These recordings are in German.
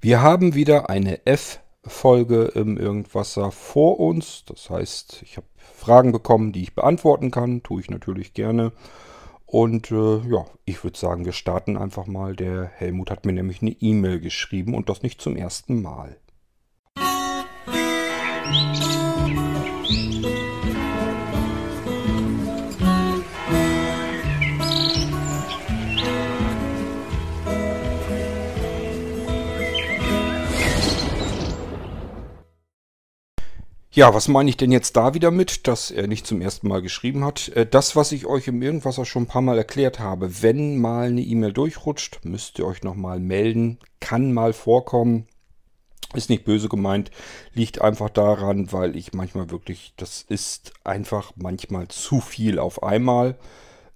Wir haben wieder eine F-Folge im Irgendwasser vor uns. Das heißt, ich habe Fragen bekommen, die ich beantworten kann. Tue ich natürlich gerne. Und äh, ja, ich würde sagen, wir starten einfach mal. Der Helmut hat mir nämlich eine E-Mail geschrieben und das nicht zum ersten Mal. Musik Ja, was meine ich denn jetzt da wieder mit, dass er nicht zum ersten Mal geschrieben hat? Äh, das, was ich euch im Irgendwas auch schon ein paar Mal erklärt habe, wenn mal eine E-Mail durchrutscht, müsst ihr euch nochmal melden. Kann mal vorkommen. Ist nicht böse gemeint, liegt einfach daran, weil ich manchmal wirklich, das ist einfach manchmal zu viel auf einmal.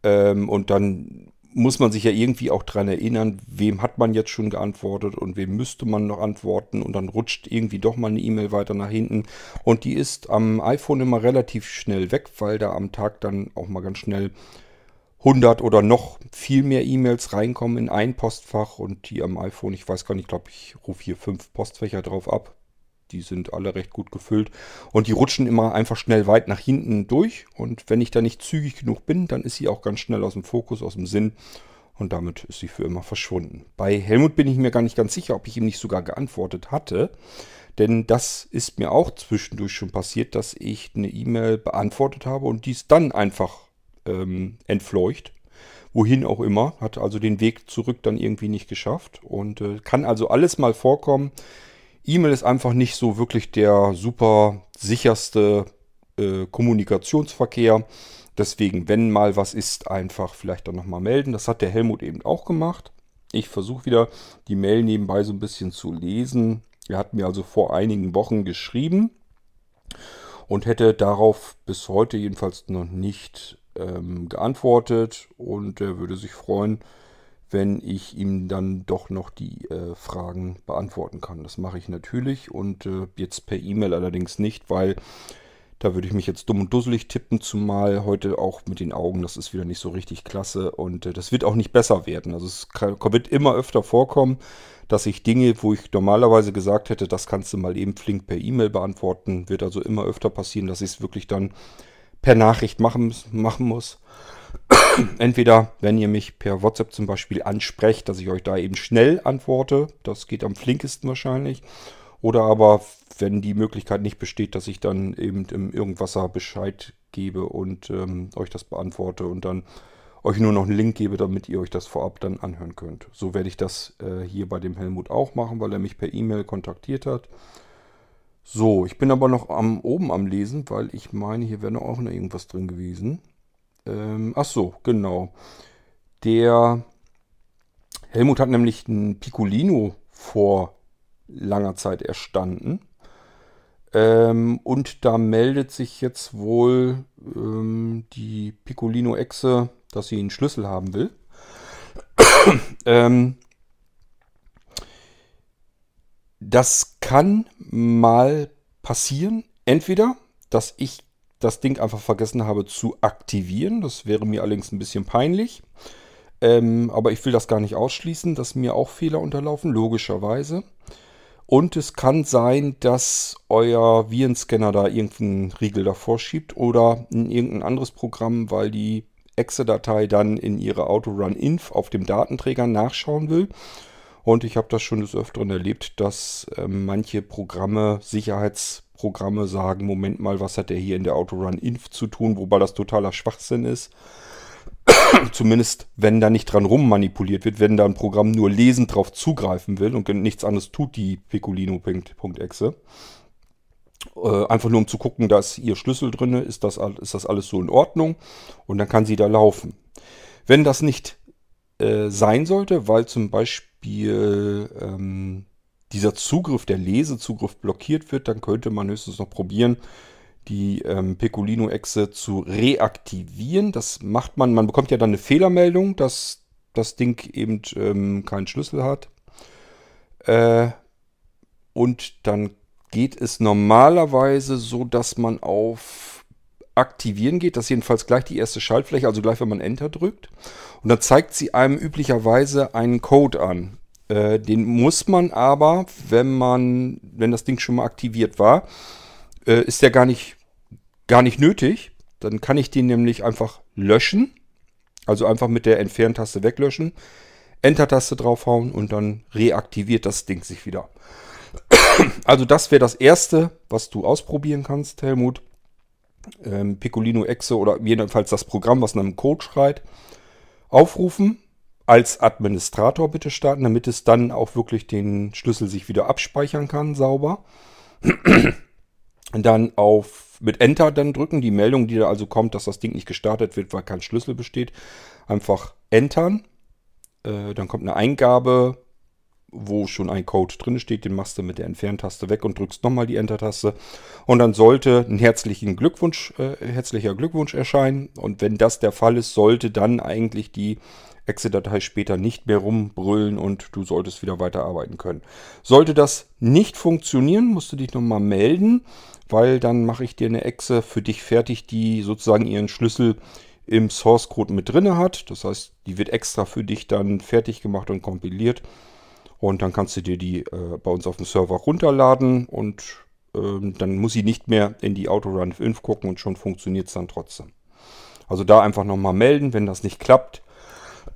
Ähm, und dann muss man sich ja irgendwie auch dran erinnern, wem hat man jetzt schon geantwortet und wem müsste man noch antworten und dann rutscht irgendwie doch mal eine E-Mail weiter nach hinten und die ist am iPhone immer relativ schnell weg, weil da am Tag dann auch mal ganz schnell 100 oder noch viel mehr E-Mails reinkommen in ein Postfach und die am iPhone, ich weiß gar nicht, glaube ich, rufe hier fünf Postfächer drauf ab. Die sind alle recht gut gefüllt. Und die rutschen immer einfach schnell weit nach hinten durch. Und wenn ich da nicht zügig genug bin, dann ist sie auch ganz schnell aus dem Fokus, aus dem Sinn. Und damit ist sie für immer verschwunden. Bei Helmut bin ich mir gar nicht ganz sicher, ob ich ihm nicht sogar geantwortet hatte. Denn das ist mir auch zwischendurch schon passiert, dass ich eine E-Mail beantwortet habe und dies dann einfach ähm, entfleucht. Wohin auch immer. Hat also den Weg zurück dann irgendwie nicht geschafft. Und äh, kann also alles mal vorkommen. E-Mail ist einfach nicht so wirklich der super sicherste äh, Kommunikationsverkehr. Deswegen, wenn mal was ist, einfach vielleicht dann nochmal melden. Das hat der Helmut eben auch gemacht. Ich versuche wieder die Mail nebenbei so ein bisschen zu lesen. Er hat mir also vor einigen Wochen geschrieben und hätte darauf bis heute jedenfalls noch nicht ähm, geantwortet. Und er würde sich freuen, wenn ich ihm dann doch noch die äh, Fragen beantworten kann. Das mache ich natürlich und äh, jetzt per E-Mail allerdings nicht, weil da würde ich mich jetzt dumm und dusselig tippen, zumal heute auch mit den Augen, das ist wieder nicht so richtig klasse und äh, das wird auch nicht besser werden. Also es kann, wird immer öfter vorkommen, dass ich Dinge, wo ich normalerweise gesagt hätte, das kannst du mal eben flink per E-Mail beantworten, wird also immer öfter passieren, dass ich es wirklich dann per Nachricht machen, machen muss. Entweder, wenn ihr mich per WhatsApp zum Beispiel ansprecht, dass ich euch da eben schnell antworte. Das geht am flinkesten wahrscheinlich. Oder aber, wenn die Möglichkeit nicht besteht, dass ich dann eben im Irgendwasser Bescheid gebe und ähm, euch das beantworte und dann euch nur noch einen Link gebe, damit ihr euch das vorab dann anhören könnt. So werde ich das äh, hier bei dem Helmut auch machen, weil er mich per E-Mail kontaktiert hat. So, ich bin aber noch am, oben am Lesen, weil ich meine, hier wäre noch auch noch irgendwas drin gewesen. Ähm, ach so, genau. Der Helmut hat nämlich ein Piccolino vor langer Zeit erstanden. Ähm, und da meldet sich jetzt wohl ähm, die Piccolino-Echse, dass sie einen Schlüssel haben will. ähm, das kann mal passieren. Entweder, dass ich das Ding einfach vergessen habe zu aktivieren. Das wäre mir allerdings ein bisschen peinlich. Ähm, aber ich will das gar nicht ausschließen, dass mir auch Fehler unterlaufen, logischerweise. Und es kann sein, dass euer Virenscanner da irgendeinen Riegel davor schiebt oder in irgendein anderes Programm, weil die Exe-Datei dann in ihre Autorun-Inf auf dem Datenträger nachschauen will. Und ich habe das schon des Öfteren erlebt, dass äh, manche Programme Sicherheits Programme sagen, Moment mal, was hat der hier in der Autorun-Inf zu tun, wobei das totaler Schwachsinn ist. Zumindest, wenn da nicht dran rummanipuliert wird, wenn da ein Programm nur lesend drauf zugreifen will und nichts anderes tut die Pecolino.exe. Äh, einfach nur um zu gucken, da ist ihr Schlüssel drin, ist das, ist das alles so in Ordnung und dann kann sie da laufen. Wenn das nicht äh, sein sollte, weil zum Beispiel ähm, dieser Zugriff, der Lesezugriff blockiert wird, dann könnte man höchstens noch probieren, die ähm, Pecolino-Echse zu reaktivieren. Das macht man, man bekommt ja dann eine Fehlermeldung, dass das Ding eben ähm, keinen Schlüssel hat. Äh, und dann geht es normalerweise so, dass man auf Aktivieren geht. Das ist jedenfalls gleich die erste Schaltfläche, also gleich wenn man Enter drückt. Und dann zeigt sie einem üblicherweise einen Code an. Äh, den muss man aber, wenn man, wenn das Ding schon mal aktiviert war, äh, ist der gar nicht, gar nicht nötig. Dann kann ich den nämlich einfach löschen. Also einfach mit der Entferntaste weglöschen. Enter-Taste draufhauen und dann reaktiviert das Ding sich wieder. Also das wäre das Erste, was du ausprobieren kannst, Helmut. Ähm, Piccolino Exe oder jedenfalls das Programm, was nach einem Code schreit, aufrufen. Als Administrator bitte starten, damit es dann auch wirklich den Schlüssel sich wieder abspeichern kann, sauber. dann auf mit Enter dann drücken, die Meldung, die da also kommt, dass das Ding nicht gestartet wird, weil kein Schlüssel besteht, einfach entern. Äh, dann kommt eine Eingabe, wo schon ein Code drin steht, den machst du mit der Entferntaste weg und drückst nochmal die Enter-Taste. Und dann sollte ein herzlichen Glückwunsch, äh, herzlicher Glückwunsch erscheinen. Und wenn das der Fall ist, sollte dann eigentlich die Exe-Datei später nicht mehr rumbrüllen und du solltest wieder weiterarbeiten können. Sollte das nicht funktionieren, musst du dich nochmal melden, weil dann mache ich dir eine Exe für dich fertig, die sozusagen ihren Schlüssel im Source Code mit drinne hat. Das heißt, die wird extra für dich dann fertig gemacht und kompiliert. Und dann kannst du dir die äh, bei uns auf dem Server runterladen und ähm, dann muss sie nicht mehr in die Autorun 5 gucken und schon funktioniert es dann trotzdem. Also da einfach nochmal melden, wenn das nicht klappt.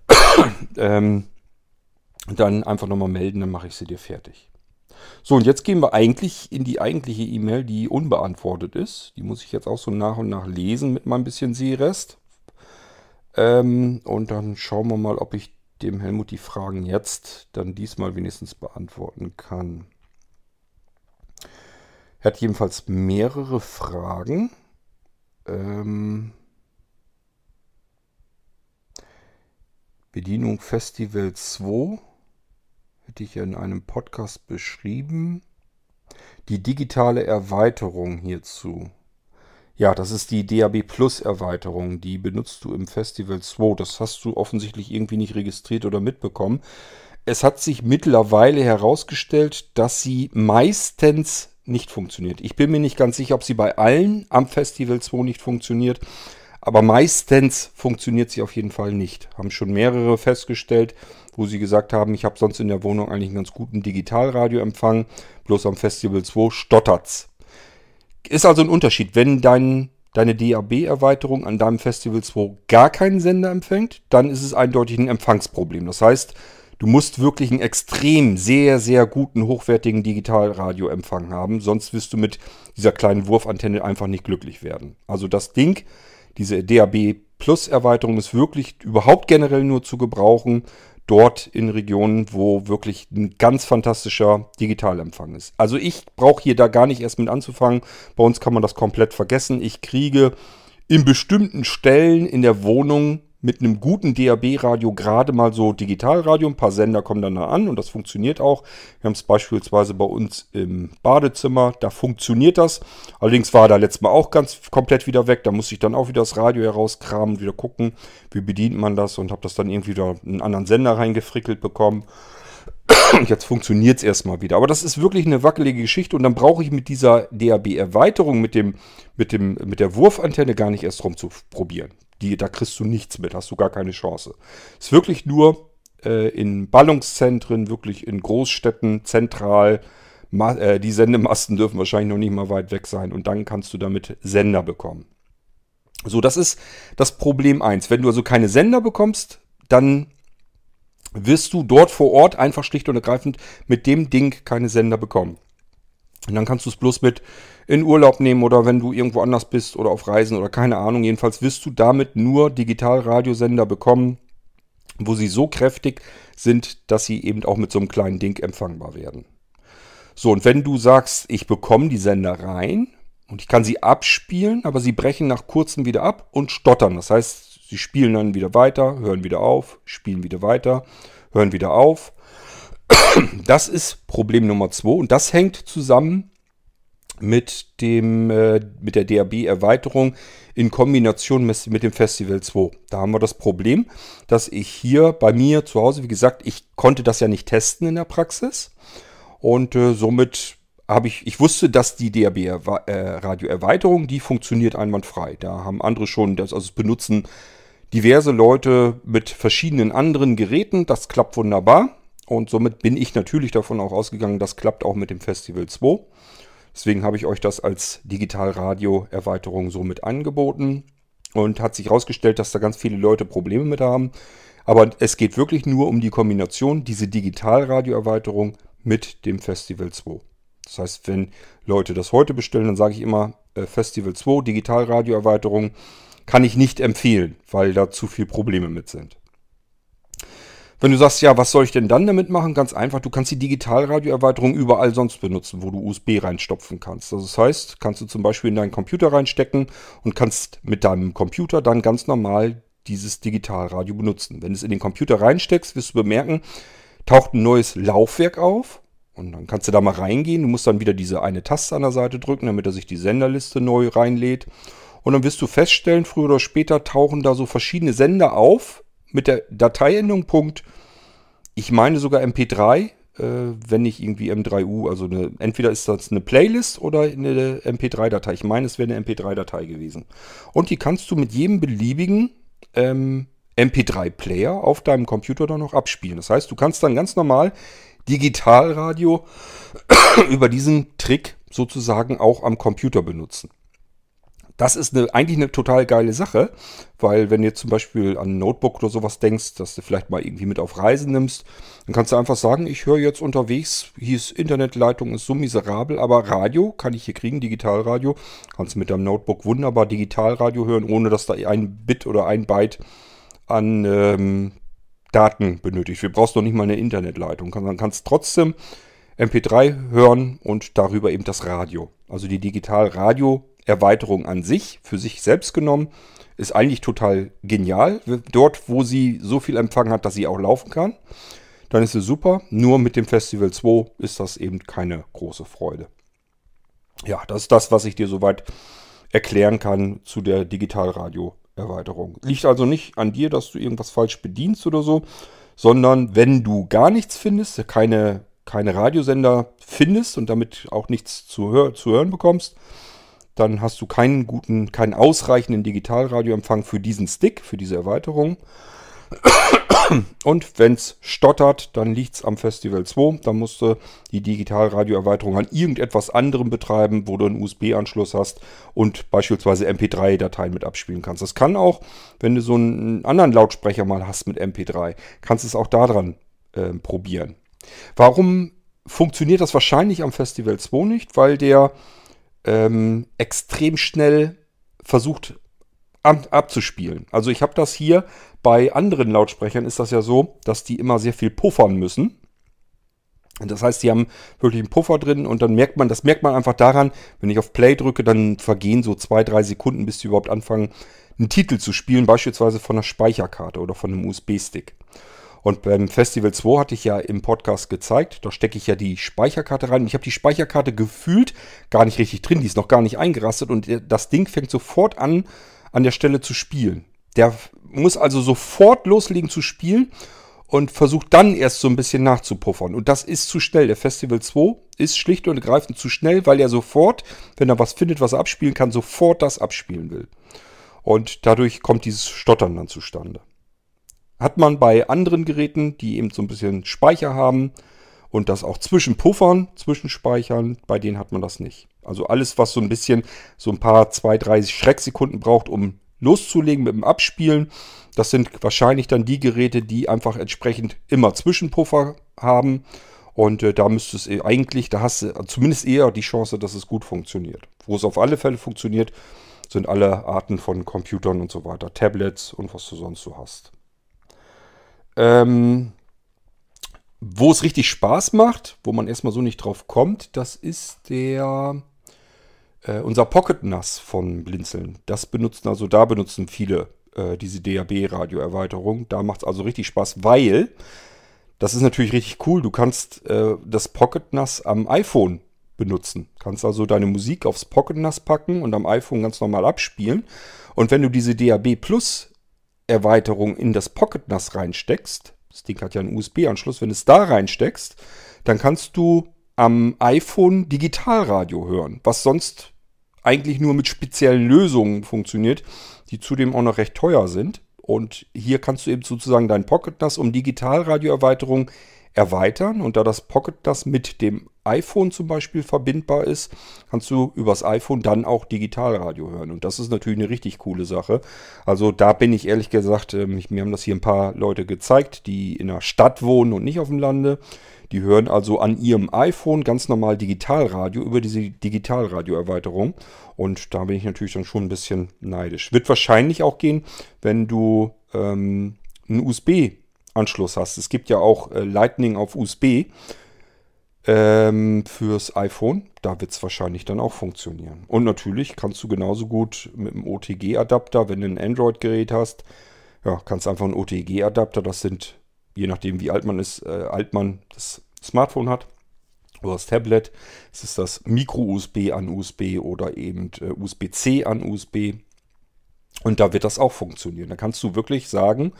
ähm, dann einfach nochmal melden, dann mache ich sie dir fertig. So, und jetzt gehen wir eigentlich in die eigentliche E-Mail, die unbeantwortet ist. Die muss ich jetzt auch so nach und nach lesen mit meinem bisschen Seerest. Ähm, und dann schauen wir mal, ob ich dem Helmut die Fragen jetzt dann diesmal wenigstens beantworten kann. Er hat jedenfalls mehrere Fragen. Ähm Bedienung Festival 2 hätte ich ja in einem Podcast beschrieben. Die digitale Erweiterung hierzu. Ja, das ist die DAB Plus Erweiterung. Die benutzt du im Festival 2. Das hast du offensichtlich irgendwie nicht registriert oder mitbekommen. Es hat sich mittlerweile herausgestellt, dass sie meistens nicht funktioniert. Ich bin mir nicht ganz sicher, ob sie bei allen am Festival 2 nicht funktioniert. Aber meistens funktioniert sie auf jeden Fall nicht. Haben schon mehrere festgestellt, wo sie gesagt haben, ich habe sonst in der Wohnung eigentlich einen ganz guten Digitalradioempfang. Bloß am Festival 2 stottert's. Ist also ein Unterschied. Wenn dein, deine DAB-Erweiterung an deinem Festival 2 gar keinen Sender empfängt, dann ist es eindeutig ein Empfangsproblem. Das heißt, du musst wirklich einen extrem, sehr, sehr guten, hochwertigen Digitalradioempfang haben. Sonst wirst du mit dieser kleinen Wurfantenne einfach nicht glücklich werden. Also das Ding, diese DAB Plus Erweiterung ist wirklich überhaupt generell nur zu gebrauchen dort in Regionen, wo wirklich ein ganz fantastischer Digitalempfang ist. Also ich brauche hier da gar nicht erst mit anzufangen. Bei uns kann man das komplett vergessen. Ich kriege in bestimmten Stellen in der Wohnung mit einem guten DAB-Radio gerade mal so Digitalradio. Ein paar Sender kommen dann da an und das funktioniert auch. Wir haben es beispielsweise bei uns im Badezimmer, da funktioniert das. Allerdings war da letztes Mal auch ganz komplett wieder weg. Da musste ich dann auch wieder das Radio herauskramen, wieder gucken, wie bedient man das und habe das dann irgendwie wieder einen anderen Sender reingefrickelt bekommen. Und jetzt funktioniert es erstmal wieder. Aber das ist wirklich eine wackelige Geschichte und dann brauche ich mit dieser DAB-Erweiterung, mit, dem, mit, dem, mit der Wurfantenne gar nicht erst rum zu probieren. Die, da kriegst du nichts mit, hast du gar keine Chance. Ist wirklich nur äh, in Ballungszentren, wirklich in Großstädten, zentral. Ma äh, die Sendemasten dürfen wahrscheinlich noch nicht mal weit weg sein und dann kannst du damit Sender bekommen. So, das ist das Problem 1. Wenn du also keine Sender bekommst, dann wirst du dort vor Ort einfach schlicht und ergreifend mit dem Ding keine Sender bekommen. Und dann kannst du es bloß mit in Urlaub nehmen oder wenn du irgendwo anders bist oder auf Reisen oder keine Ahnung. Jedenfalls wirst du damit nur Digitalradiosender bekommen, wo sie so kräftig sind, dass sie eben auch mit so einem kleinen Ding empfangbar werden. So, und wenn du sagst, ich bekomme die Sender rein und ich kann sie abspielen, aber sie brechen nach kurzem wieder ab und stottern. Das heißt, sie spielen dann wieder weiter, hören wieder auf, spielen wieder weiter, hören wieder auf. Das ist Problem Nummer zwei und das hängt zusammen mit, dem, äh, mit der DAB-Erweiterung in Kombination mit, mit dem Festival 2. Da haben wir das Problem, dass ich hier bei mir zu Hause, wie gesagt, ich konnte das ja nicht testen in der Praxis und äh, somit habe ich, ich wusste, dass die DAB-Radio-Erweiterung, äh, die funktioniert einwandfrei. Da haben andere schon, das, also benutzen diverse Leute mit verschiedenen anderen Geräten, das klappt wunderbar. Und somit bin ich natürlich davon auch ausgegangen, das klappt auch mit dem Festival 2. Deswegen habe ich euch das als Digitalradio-Erweiterung somit angeboten. Und hat sich herausgestellt, dass da ganz viele Leute Probleme mit haben. Aber es geht wirklich nur um die Kombination, diese Digitalradio-Erweiterung mit dem Festival 2. Das heißt, wenn Leute das heute bestellen, dann sage ich immer äh, Festival 2, Digitalradio-Erweiterung, kann ich nicht empfehlen, weil da zu viele Probleme mit sind. Wenn du sagst, ja, was soll ich denn dann damit machen? Ganz einfach, du kannst die Digitalradio-Erweiterung überall sonst benutzen, wo du USB reinstopfen kannst. Also das heißt, kannst du zum Beispiel in deinen Computer reinstecken und kannst mit deinem Computer dann ganz normal dieses Digitalradio benutzen. Wenn du es in den Computer reinsteckst, wirst du bemerken, taucht ein neues Laufwerk auf und dann kannst du da mal reingehen. Du musst dann wieder diese eine Taste an der Seite drücken, damit er sich die Senderliste neu reinlädt. Und dann wirst du feststellen, früher oder später tauchen da so verschiedene Sender auf mit der Dateiendung Punkt, ich meine sogar MP3, äh, wenn nicht irgendwie M3U, also eine, entweder ist das eine Playlist oder eine MP3-Datei. Ich meine, es wäre eine MP3-Datei gewesen. Und die kannst du mit jedem beliebigen ähm, MP3-Player auf deinem Computer dann noch abspielen. Das heißt, du kannst dann ganz normal Digitalradio über diesen Trick sozusagen auch am Computer benutzen. Das ist eine, eigentlich eine total geile Sache, weil wenn du jetzt zum Beispiel an ein Notebook oder sowas denkst, dass du vielleicht mal irgendwie mit auf Reisen nimmst, dann kannst du einfach sagen, ich höre jetzt unterwegs, hier ist Internetleitung, ist so miserabel, aber Radio kann ich hier kriegen, Digitalradio. Kannst du mit deinem Notebook wunderbar Digitalradio hören, ohne dass da ein Bit oder ein Byte an ähm, Daten benötigt. Wir brauchst noch nicht mal eine Internetleitung. Dann kannst trotzdem MP3 hören und darüber eben das Radio. Also die Digital-Radio-Erweiterung an sich, für sich selbst genommen, ist eigentlich total genial. Dort, wo sie so viel Empfang hat, dass sie auch laufen kann, dann ist sie super. Nur mit dem Festival 2 ist das eben keine große Freude. Ja, das ist das, was ich dir soweit erklären kann zu der Digitalradio Erweiterung. Liegt also nicht an dir, dass du irgendwas falsch bedienst oder so, sondern wenn du gar nichts findest, keine, keine Radiosender findest und damit auch nichts zu, hör zu hören bekommst, dann hast du keinen guten, keinen ausreichenden Digitalradioempfang für diesen Stick, für diese Erweiterung. Und wenn es stottert, dann liegt es am Festival 2. Dann musst du die Digitalradioerweiterung an irgendetwas anderem betreiben, wo du einen USB-Anschluss hast und beispielsweise MP3-Dateien mit abspielen kannst. Das kann auch, wenn du so einen anderen Lautsprecher mal hast mit MP3, kannst du es auch daran äh, probieren. Warum funktioniert das wahrscheinlich am Festival 2 nicht? Weil der ähm, extrem schnell versucht abzuspielen. Also ich habe das hier bei anderen Lautsprechern ist das ja so, dass die immer sehr viel puffern müssen. Das heißt, die haben wirklich einen Puffer drin und dann merkt man, das merkt man einfach daran, wenn ich auf Play drücke, dann vergehen so zwei, drei Sekunden, bis die überhaupt anfangen, einen Titel zu spielen, beispielsweise von einer Speicherkarte oder von einem USB-Stick. Und beim Festival 2 hatte ich ja im Podcast gezeigt, da stecke ich ja die Speicherkarte rein. Ich habe die Speicherkarte gefühlt gar nicht richtig drin, die ist noch gar nicht eingerastet und das Ding fängt sofort an, an der Stelle zu spielen. Der muss also sofort loslegen zu spielen und versucht dann erst so ein bisschen nachzupuffern. Und das ist zu schnell. Der Festival 2 ist schlicht und ergreifend zu schnell, weil er sofort, wenn er was findet, was er abspielen kann, sofort das abspielen will. Und dadurch kommt dieses Stottern dann zustande. Hat man bei anderen Geräten, die eben so ein bisschen Speicher haben und das auch zwischen Puffern, zwischen Speichern, bei denen hat man das nicht. Also alles, was so ein bisschen, so ein paar, zwei, drei Schrecksekunden braucht, um loszulegen mit dem Abspielen, das sind wahrscheinlich dann die Geräte, die einfach entsprechend immer Zwischenpuffer haben. Und äh, da müsste es eigentlich, da hast du zumindest eher die Chance, dass es gut funktioniert. Wo es auf alle Fälle funktioniert, sind alle Arten von Computern und so weiter. Tablets und was du sonst so hast. Ähm, wo es richtig Spaß macht, wo man erstmal so nicht drauf kommt, das ist der äh, unser Pocket NAS von Blinzeln. Das benutzen also, da benutzen viele äh, diese DAB-Radio-Erweiterung. Da macht es also richtig Spaß, weil das ist natürlich richtig cool. Du kannst äh, das Pocket NAS am iPhone benutzen. Kannst also deine Musik aufs Pocket NAS packen und am iPhone ganz normal abspielen. Und wenn du diese DAB Plus Erweiterung in das Pocket NAS reinsteckst, das Ding hat ja einen USB-Anschluss, wenn du es da reinsteckst, dann kannst du am iPhone Digitalradio hören, was sonst eigentlich nur mit speziellen Lösungen funktioniert, die zudem auch noch recht teuer sind. Und hier kannst du eben sozusagen dein Pocket NAS um Digitalradioerweiterung erweitern. Und da das Pocket das mit dem iPhone zum Beispiel verbindbar ist, kannst du übers iPhone dann auch Digitalradio hören. Und das ist natürlich eine richtig coole Sache. Also da bin ich ehrlich gesagt, ähm, mir haben das hier ein paar Leute gezeigt, die in der Stadt wohnen und nicht auf dem Lande. Die hören also an ihrem iPhone ganz normal Digitalradio über diese Digitalradio-Erweiterung. Und da bin ich natürlich dann schon ein bisschen neidisch. Wird wahrscheinlich auch gehen, wenn du ähm, einen USB-Anschluss hast. Es gibt ja auch äh, Lightning auf USB ähm, fürs iPhone. Da wird es wahrscheinlich dann auch funktionieren. Und natürlich kannst du genauso gut mit dem OTG-Adapter, wenn du ein Android-Gerät hast, ja, kannst einfach einen OTG-Adapter, das sind, je nachdem wie alt man ist, äh, alt man das Smartphone hat oder das Tablet, es ist das Micro-USB an USB oder eben äh, USB-C an USB. Und da wird das auch funktionieren. Da kannst du wirklich sagen,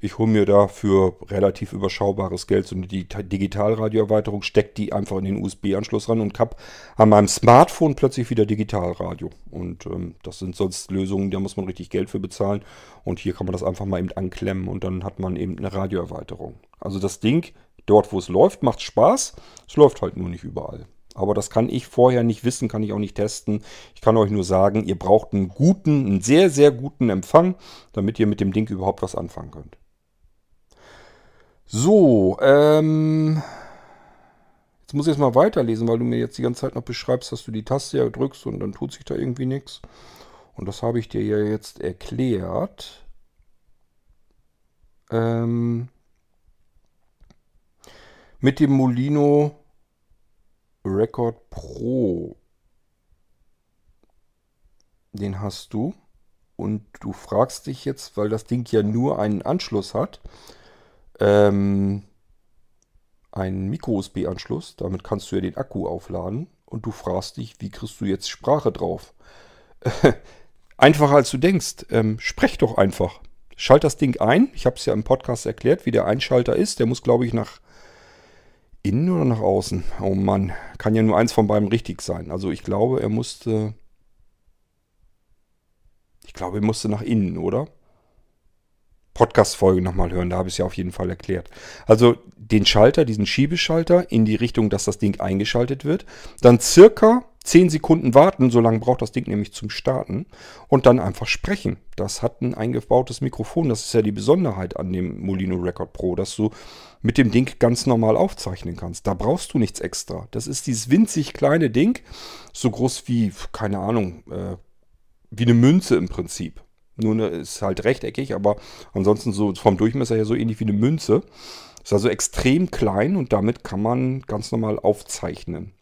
ich hole mir da für relativ überschaubares Geld so eine Digitalradio-Erweiterung, stecke die einfach in den USB-Anschluss ran und habe an meinem Smartphone plötzlich wieder Digitalradio. Und ähm, das sind sonst Lösungen, da muss man richtig Geld für bezahlen. Und hier kann man das einfach mal eben anklemmen und dann hat man eben eine Radioerweiterung. Also das Ding, dort wo es läuft, macht Spaß. Es läuft halt nur nicht überall. Aber das kann ich vorher nicht wissen, kann ich auch nicht testen. Ich kann euch nur sagen, ihr braucht einen guten, einen sehr, sehr guten Empfang, damit ihr mit dem Ding überhaupt was anfangen könnt. So, ähm. Jetzt muss ich jetzt mal weiterlesen, weil du mir jetzt die ganze Zeit noch beschreibst, dass du die Taste ja drückst und dann tut sich da irgendwie nichts. Und das habe ich dir ja jetzt erklärt. Ähm, mit dem Molino Record Pro. Den hast du. Und du fragst dich jetzt, weil das Ding ja nur einen Anschluss hat, ähm, einen Micro-USB-Anschluss. Damit kannst du ja den Akku aufladen. Und du fragst dich, wie kriegst du jetzt Sprache drauf? Einfacher als du denkst. Ähm, sprech doch einfach. Schalt das Ding ein. Ich habe es ja im Podcast erklärt, wie der Einschalter ist. Der muss, glaube ich, nach innen oder nach außen. Oh Mann, kann ja nur eins von beiden richtig sein. Also ich glaube, er musste... Ich glaube, er musste nach innen, oder? Podcast-Folge nochmal hören, da habe ich es ja auf jeden Fall erklärt. Also den Schalter, diesen Schiebeschalter in die Richtung, dass das Ding eingeschaltet wird. Dann circa 10 Sekunden warten, so lange braucht das Ding nämlich zum Starten. Und dann einfach sprechen. Das hat ein eingebautes Mikrofon. Das ist ja die Besonderheit an dem Molino Record Pro, dass du mit dem Ding ganz normal aufzeichnen kannst. Da brauchst du nichts extra. Das ist dieses winzig kleine Ding, so groß wie, keine Ahnung, äh, wie eine Münze im Prinzip. Nur eine, ist halt rechteckig, aber ansonsten so vom Durchmesser her so ähnlich wie eine Münze. Ist also extrem klein und damit kann man ganz normal aufzeichnen.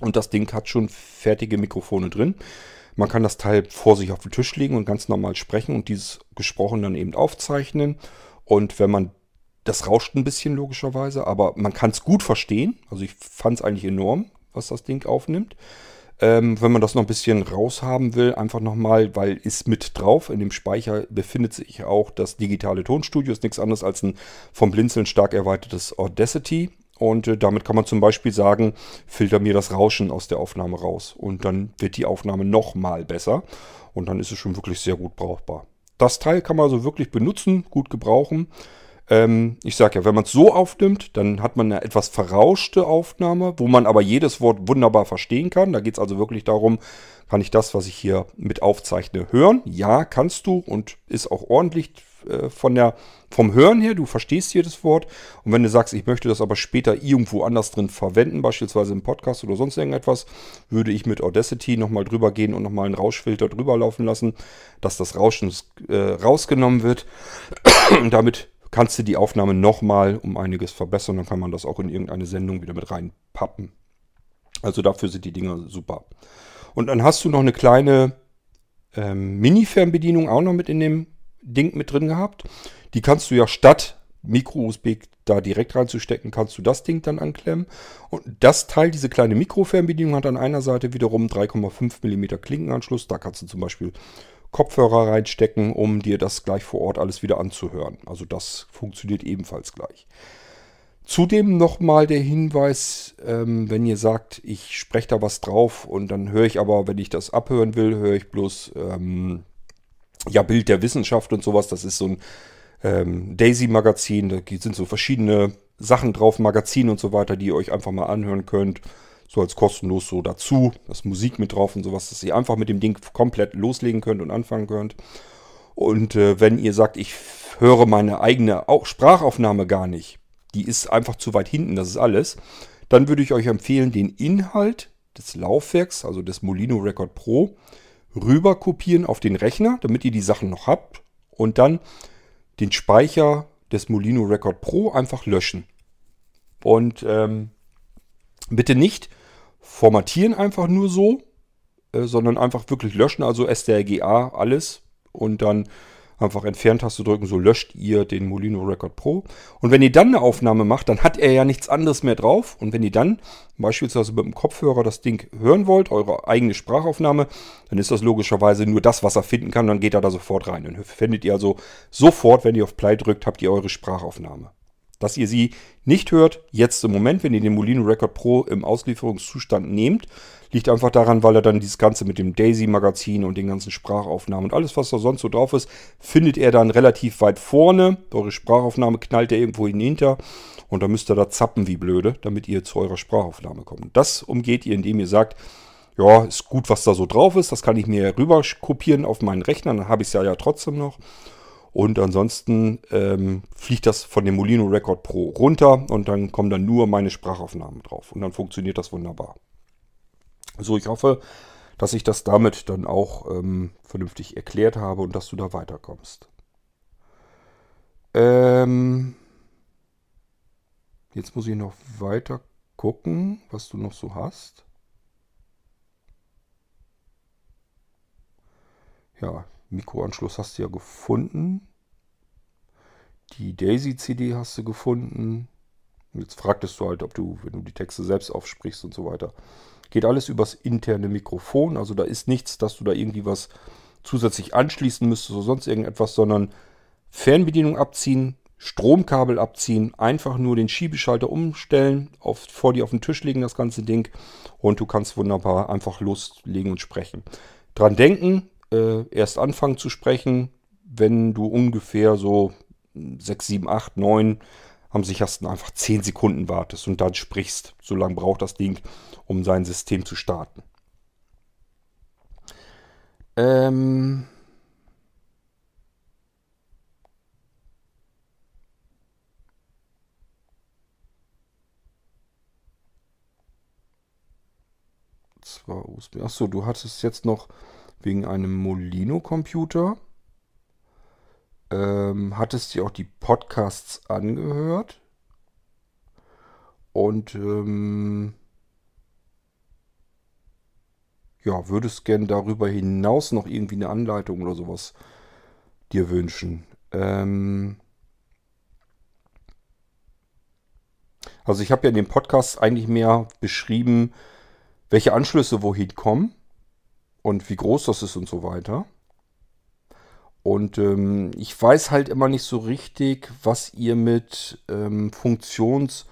Und das Ding hat schon fertige Mikrofone drin. Man kann das Teil vor sich auf den Tisch legen und ganz normal sprechen und dieses Gesprochen dann eben aufzeichnen. Und wenn man, das rauscht ein bisschen logischerweise, aber man kann es gut verstehen. Also ich fand es eigentlich enorm, was das Ding aufnimmt. Ähm, wenn man das noch ein bisschen raushaben will, einfach nochmal, weil ist mit drauf. In dem Speicher befindet sich auch das digitale Tonstudio. Ist nichts anderes als ein vom Blinzeln stark erweitertes Audacity. Und äh, damit kann man zum Beispiel sagen, filter mir das Rauschen aus der Aufnahme raus. Und dann wird die Aufnahme nochmal besser. Und dann ist es schon wirklich sehr gut brauchbar. Das Teil kann man also wirklich benutzen, gut gebrauchen. Ähm, ich sage ja, wenn man es so aufnimmt, dann hat man eine etwas verrauschte Aufnahme, wo man aber jedes Wort wunderbar verstehen kann. Da geht es also wirklich darum, kann ich das, was ich hier mit aufzeichne, hören? Ja, kannst du und ist auch ordentlich äh, von der, vom Hören her. Du verstehst jedes Wort. Und wenn du sagst, ich möchte das aber später irgendwo anders drin verwenden, beispielsweise im Podcast oder sonst irgendetwas, würde ich mit Audacity nochmal drüber gehen und nochmal einen Rauschfilter drüber laufen lassen, dass das Rauschen äh, rausgenommen wird. Damit kannst du die Aufnahme nochmal um einiges verbessern. Dann kann man das auch in irgendeine Sendung wieder mit reinpappen. Also dafür sind die Dinger super. Und dann hast du noch eine kleine ähm, Mini-Fernbedienung auch noch mit in dem Ding mit drin gehabt. Die kannst du ja statt Micro-USB da direkt reinzustecken, kannst du das Ding dann anklemmen. Und das Teil, diese kleine Mikro-Fernbedienung, hat an einer Seite wiederum 3,5 mm Klinkenanschluss. Da kannst du zum Beispiel Kopfhörer reinstecken, um dir das gleich vor Ort alles wieder anzuhören. Also das funktioniert ebenfalls gleich. Zudem nochmal der Hinweis, ähm, wenn ihr sagt, ich spreche da was drauf und dann höre ich aber, wenn ich das abhören will, höre ich bloß ähm, ja Bild der Wissenschaft und sowas. Das ist so ein ähm, Daisy-Magazin, da sind so verschiedene Sachen drauf, Magazin und so weiter, die ihr euch einfach mal anhören könnt. So als kostenlos so dazu. Da ist Musik mit drauf und sowas, dass ihr einfach mit dem Ding komplett loslegen könnt und anfangen könnt. Und äh, wenn ihr sagt, ich höre meine eigene Sprachaufnahme gar nicht, die ist einfach zu weit hinten, das ist alles, dann würde ich euch empfehlen, den Inhalt des Laufwerks, also des Molino Record Pro, rüber kopieren auf den Rechner, damit ihr die Sachen noch habt und dann den Speicher des Molino Record Pro einfach löschen. Und ähm, bitte nicht formatieren einfach nur so, äh, sondern einfach wirklich löschen, also strga alles und dann einfach Entferntaste drücken, so löscht ihr den Molino Record Pro. Und wenn ihr dann eine Aufnahme macht, dann hat er ja nichts anderes mehr drauf. Und wenn ihr dann beispielsweise mit dem Kopfhörer das Ding hören wollt, eure eigene Sprachaufnahme, dann ist das logischerweise nur das, was er finden kann. Dann geht er da sofort rein. Dann findet ihr also sofort, wenn ihr auf Play drückt, habt ihr eure Sprachaufnahme. Dass ihr sie nicht hört, jetzt im Moment, wenn ihr den Molino Record Pro im Auslieferungszustand nehmt, liegt einfach daran, weil er dann dieses Ganze mit dem Daisy-Magazin und den ganzen Sprachaufnahmen und alles, was da sonst so drauf ist, findet er dann relativ weit vorne. Eure Sprachaufnahme knallt er irgendwo hinter und dann müsst ihr da zappen wie blöde, damit ihr zu eurer Sprachaufnahme kommt. Das umgeht ihr, indem ihr sagt, ja, ist gut, was da so drauf ist, das kann ich mir rüber kopieren auf meinen Rechner, dann habe ich es ja, ja trotzdem noch. Und ansonsten ähm, fliegt das von dem Molino Record Pro runter und dann kommen dann nur meine Sprachaufnahmen drauf. Und dann funktioniert das wunderbar. So, ich hoffe, dass ich das damit dann auch ähm, vernünftig erklärt habe und dass du da weiterkommst. Ähm, jetzt muss ich noch weiter gucken, was du noch so hast. Ja, Mikroanschluss hast du ja gefunden. Die Daisy-CD hast du gefunden. Jetzt fragtest du halt, ob du, wenn du die Texte selbst aufsprichst und so weiter. Geht alles übers interne Mikrofon. Also da ist nichts, dass du da irgendwie was zusätzlich anschließen müsstest oder sonst irgendetwas, sondern Fernbedienung abziehen, Stromkabel abziehen, einfach nur den Schiebeschalter umstellen, auf, vor dir auf den Tisch legen das ganze Ding und du kannst wunderbar einfach loslegen und sprechen. Dran denken, äh, erst anfangen zu sprechen, wenn du ungefähr so 6, 7, 8, 9 am sichersten einfach 10 Sekunden wartest und dann sprichst. So lange braucht das Ding, um sein System zu starten. Ähm zwar USB. Achso, du hattest jetzt noch wegen einem Molino-Computer. Ähm, hattest dir auch die Podcasts angehört. Und ähm, ja, würdest gern darüber hinaus noch irgendwie eine Anleitung oder sowas dir wünschen. Ähm, also ich habe ja in dem Podcast eigentlich mehr beschrieben, welche Anschlüsse wohin kommen und wie groß das ist und so weiter. Und ähm, ich weiß halt immer nicht so richtig, was ihr mit ähm, Funktions-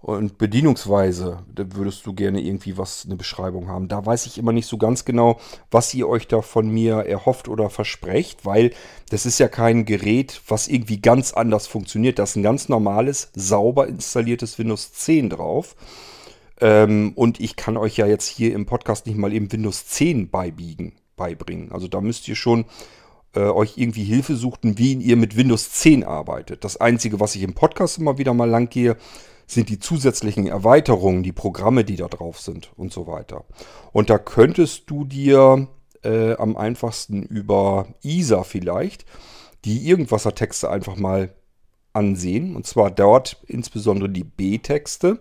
und Bedienungsweise, da würdest du gerne irgendwie was, eine Beschreibung haben. Da weiß ich immer nicht so ganz genau, was ihr euch da von mir erhofft oder versprecht, weil das ist ja kein Gerät, was irgendwie ganz anders funktioniert. Das ist ein ganz normales, sauber installiertes Windows 10 drauf. Ähm, und ich kann euch ja jetzt hier im Podcast nicht mal eben Windows 10 beibiegen, beibringen. Also da müsst ihr schon äh, euch irgendwie Hilfe suchen, wie ihr mit Windows 10 arbeitet. Das Einzige, was ich im Podcast immer wieder mal lang gehe, sind die zusätzlichen Erweiterungen, die Programme, die da drauf sind und so weiter. Und da könntest du dir äh, am einfachsten über ISA vielleicht die Irgendwasser-Texte einfach mal ansehen. Und zwar dort insbesondere die B-Texte.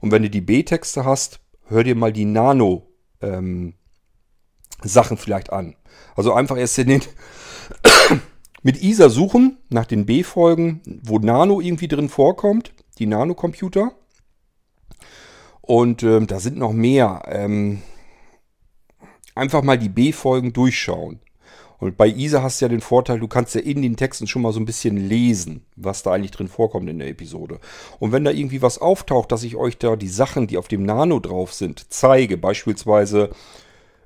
Und wenn du die B-Texte hast, hör dir mal die Nano ähm, vielleicht an. Also einfach erst in den mit ISA suchen nach den B-Folgen, wo Nano irgendwie drin vorkommt, die Nano-Computer. Und ähm, da sind noch mehr. Ähm, einfach mal die B-Folgen durchschauen. Und bei ISA hast du ja den Vorteil, du kannst ja in den Texten schon mal so ein bisschen lesen, was da eigentlich drin vorkommt in der Episode. Und wenn da irgendwie was auftaucht, dass ich euch da die Sachen, die auf dem Nano drauf sind, zeige, beispielsweise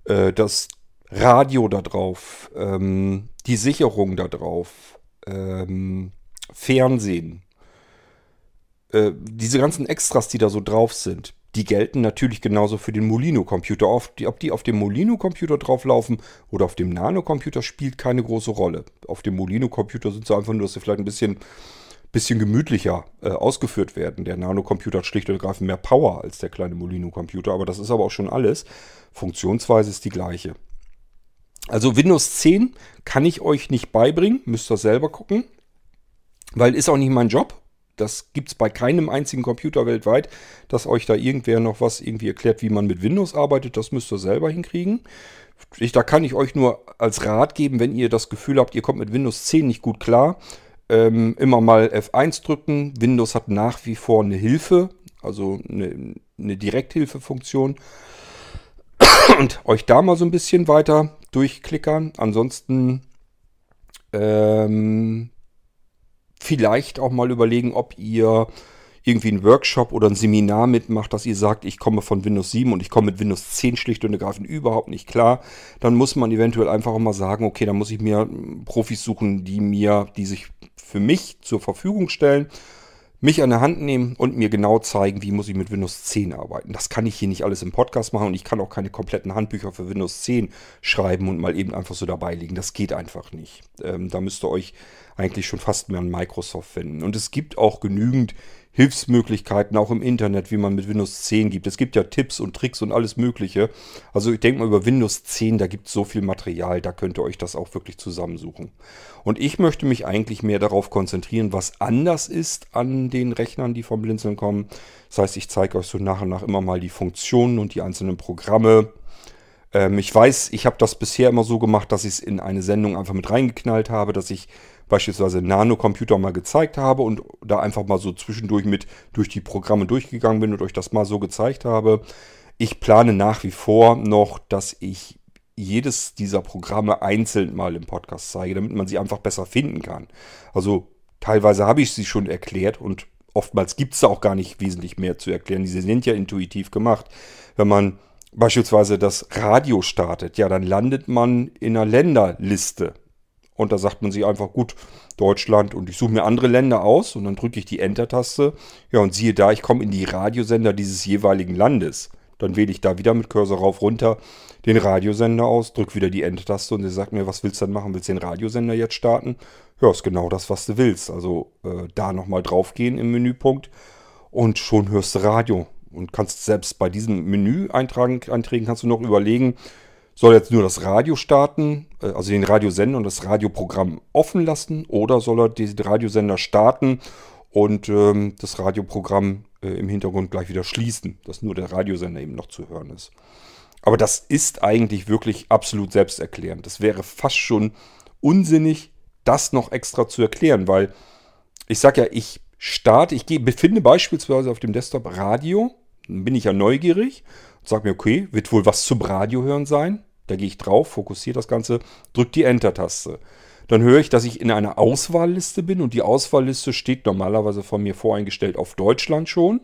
äh, das Radio da drauf, ähm, die Sicherung da drauf, ähm, Fernsehen, äh, diese ganzen Extras, die da so drauf sind, die gelten natürlich genauso für den Molino-Computer. Ob die, auf dem Molino-Computer drauflaufen oder auf dem Nano-Computer spielt keine große Rolle. Auf dem Molino-Computer sind sie einfach nur, dass sie vielleicht ein bisschen, bisschen gemütlicher äh, ausgeführt werden. Der Nano-Computer hat schlicht und ergreifend mehr Power als der kleine Molino-Computer, aber das ist aber auch schon alles. Funktionsweise ist die gleiche. Also Windows 10 kann ich euch nicht beibringen, müsst ihr selber gucken, weil ist auch nicht mein Job. Das gibt es bei keinem einzigen Computer weltweit, dass euch da irgendwer noch was irgendwie erklärt, wie man mit Windows arbeitet. Das müsst ihr selber hinkriegen. Ich, da kann ich euch nur als Rat geben, wenn ihr das Gefühl habt, ihr kommt mit Windows 10 nicht gut klar, ähm, immer mal F1 drücken. Windows hat nach wie vor eine Hilfe, also eine, eine Direkthilfefunktion. Und euch da mal so ein bisschen weiter durchklickern. Ansonsten ähm, vielleicht auch mal überlegen, ob ihr irgendwie einen Workshop oder ein Seminar mitmacht, dass ihr sagt, ich komme von Windows 7 und ich komme mit Windows 10 schlicht und ergreifend überhaupt nicht klar, dann muss man eventuell einfach auch mal sagen, okay, dann muss ich mir Profis suchen, die mir, die sich für mich zur Verfügung stellen mich an der Hand nehmen und mir genau zeigen, wie muss ich mit Windows 10 arbeiten. Das kann ich hier nicht alles im Podcast machen und ich kann auch keine kompletten Handbücher für Windows 10 schreiben und mal eben einfach so dabei legen. Das geht einfach nicht. Ähm, da müsst ihr euch eigentlich schon fast mehr an Microsoft wenden. Und es gibt auch genügend Hilfsmöglichkeiten auch im Internet, wie man mit Windows 10 gibt. Es gibt ja Tipps und Tricks und alles Mögliche. Also ich denke mal über Windows 10, da gibt es so viel Material, da könnt ihr euch das auch wirklich zusammensuchen. Und ich möchte mich eigentlich mehr darauf konzentrieren, was anders ist an den Rechnern, die vom Blinzeln kommen. Das heißt, ich zeige euch so nach und nach immer mal die Funktionen und die einzelnen Programme. Ähm, ich weiß, ich habe das bisher immer so gemacht, dass ich es in eine Sendung einfach mit reingeknallt habe, dass ich beispielsweise Nanocomputer mal gezeigt habe und da einfach mal so zwischendurch mit durch die Programme durchgegangen bin und euch das mal so gezeigt habe. Ich plane nach wie vor noch, dass ich jedes dieser Programme einzeln mal im Podcast zeige, damit man sie einfach besser finden kann. Also teilweise habe ich sie schon erklärt und oftmals gibt es da auch gar nicht wesentlich mehr zu erklären. Diese sind ja intuitiv gemacht. Wenn man beispielsweise das Radio startet, ja, dann landet man in einer Länderliste. Und da sagt man sich einfach, gut, Deutschland und ich suche mir andere Länder aus und dann drücke ich die Enter-Taste. Ja, und siehe da, ich komme in die Radiosender dieses jeweiligen Landes. Dann wähle ich da wieder mit Cursor rauf runter den Radiosender aus, drücke wieder die Enter-Taste und sie sagt mir, was willst du denn machen? Willst du den Radiosender jetzt starten? Ja, ist genau das, was du willst. Also äh, da nochmal draufgehen im Menüpunkt und schon hörst du Radio. Und kannst selbst bei diesem Menü eintragen, einträgen, kannst du noch überlegen, soll jetzt nur das Radio starten, äh, also den Radiosender und das Radioprogramm offen lassen oder soll er den Radiosender starten und ähm, das Radioprogramm äh, im Hintergrund gleich wieder schließen, dass nur der Radiosender eben noch zu hören ist. Aber das ist eigentlich wirklich absolut selbsterklärend. Das wäre fast schon unsinnig, das noch extra zu erklären, weil ich sage ja, ich starte, ich befinde beispielsweise auf dem Desktop Radio, dann bin ich ja neugierig Sag mir, okay, wird wohl was zum Radio hören sein. Da gehe ich drauf, fokussiere das Ganze, drücke die Enter-Taste. Dann höre ich, dass ich in einer Auswahlliste bin und die Auswahlliste steht normalerweise von mir voreingestellt auf Deutschland schon.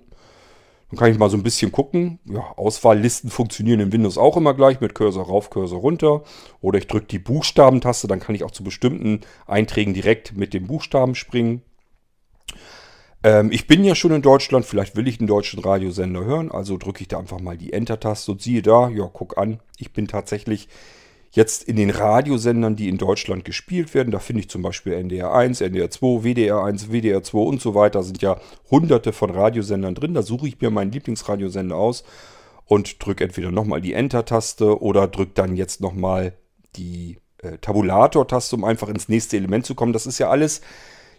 Dann kann ich mal so ein bisschen gucken. Ja, Auswahllisten funktionieren in Windows auch immer gleich mit Cursor rauf, Cursor runter. Oder ich drücke die Buchstabentaste, dann kann ich auch zu bestimmten Einträgen direkt mit den Buchstaben springen. Ähm, ich bin ja schon in Deutschland, vielleicht will ich einen deutschen Radiosender hören, also drücke ich da einfach mal die Enter-Taste und siehe da, ja, guck an, ich bin tatsächlich jetzt in den Radiosendern, die in Deutschland gespielt werden. Da finde ich zum Beispiel NDR 1, NDR 2, WDR 1, WDR 2 und so weiter. Da sind ja hunderte von Radiosendern drin. Da suche ich mir meinen Lieblingsradiosender aus und drücke entweder nochmal die Enter-Taste oder drücke dann jetzt nochmal die äh, Tabulator-Taste, um einfach ins nächste Element zu kommen. Das ist ja alles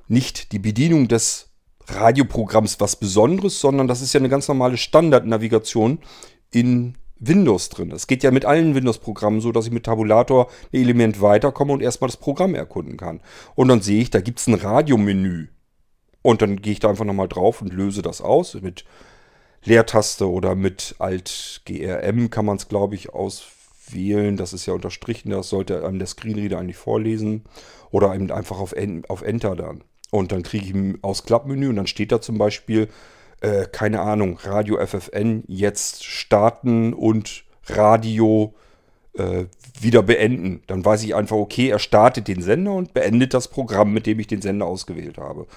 nicht die Bedienung des Radioprogramms was Besonderes, sondern das ist ja eine ganz normale Standardnavigation in Windows drin. Es geht ja mit allen Windows-Programmen so, dass ich mit Tabulator ein Element weiterkomme und erstmal das Programm erkunden kann. Und dann sehe ich, da gibt es ein Radiomenü. Und dann gehe ich da einfach nochmal drauf und löse das aus. Mit Leertaste oder mit Alt GRM kann man es, glaube ich, auswählen. Das ist ja unterstrichen, das sollte einem der Screenreader eigentlich vorlesen. Oder eben einfach auf Enter dann. Und dann kriege ich ein Ausklappmenü und dann steht da zum Beispiel, äh, keine Ahnung, Radio FFN jetzt starten und Radio äh, wieder beenden. Dann weiß ich einfach, okay, er startet den Sender und beendet das Programm, mit dem ich den Sender ausgewählt habe.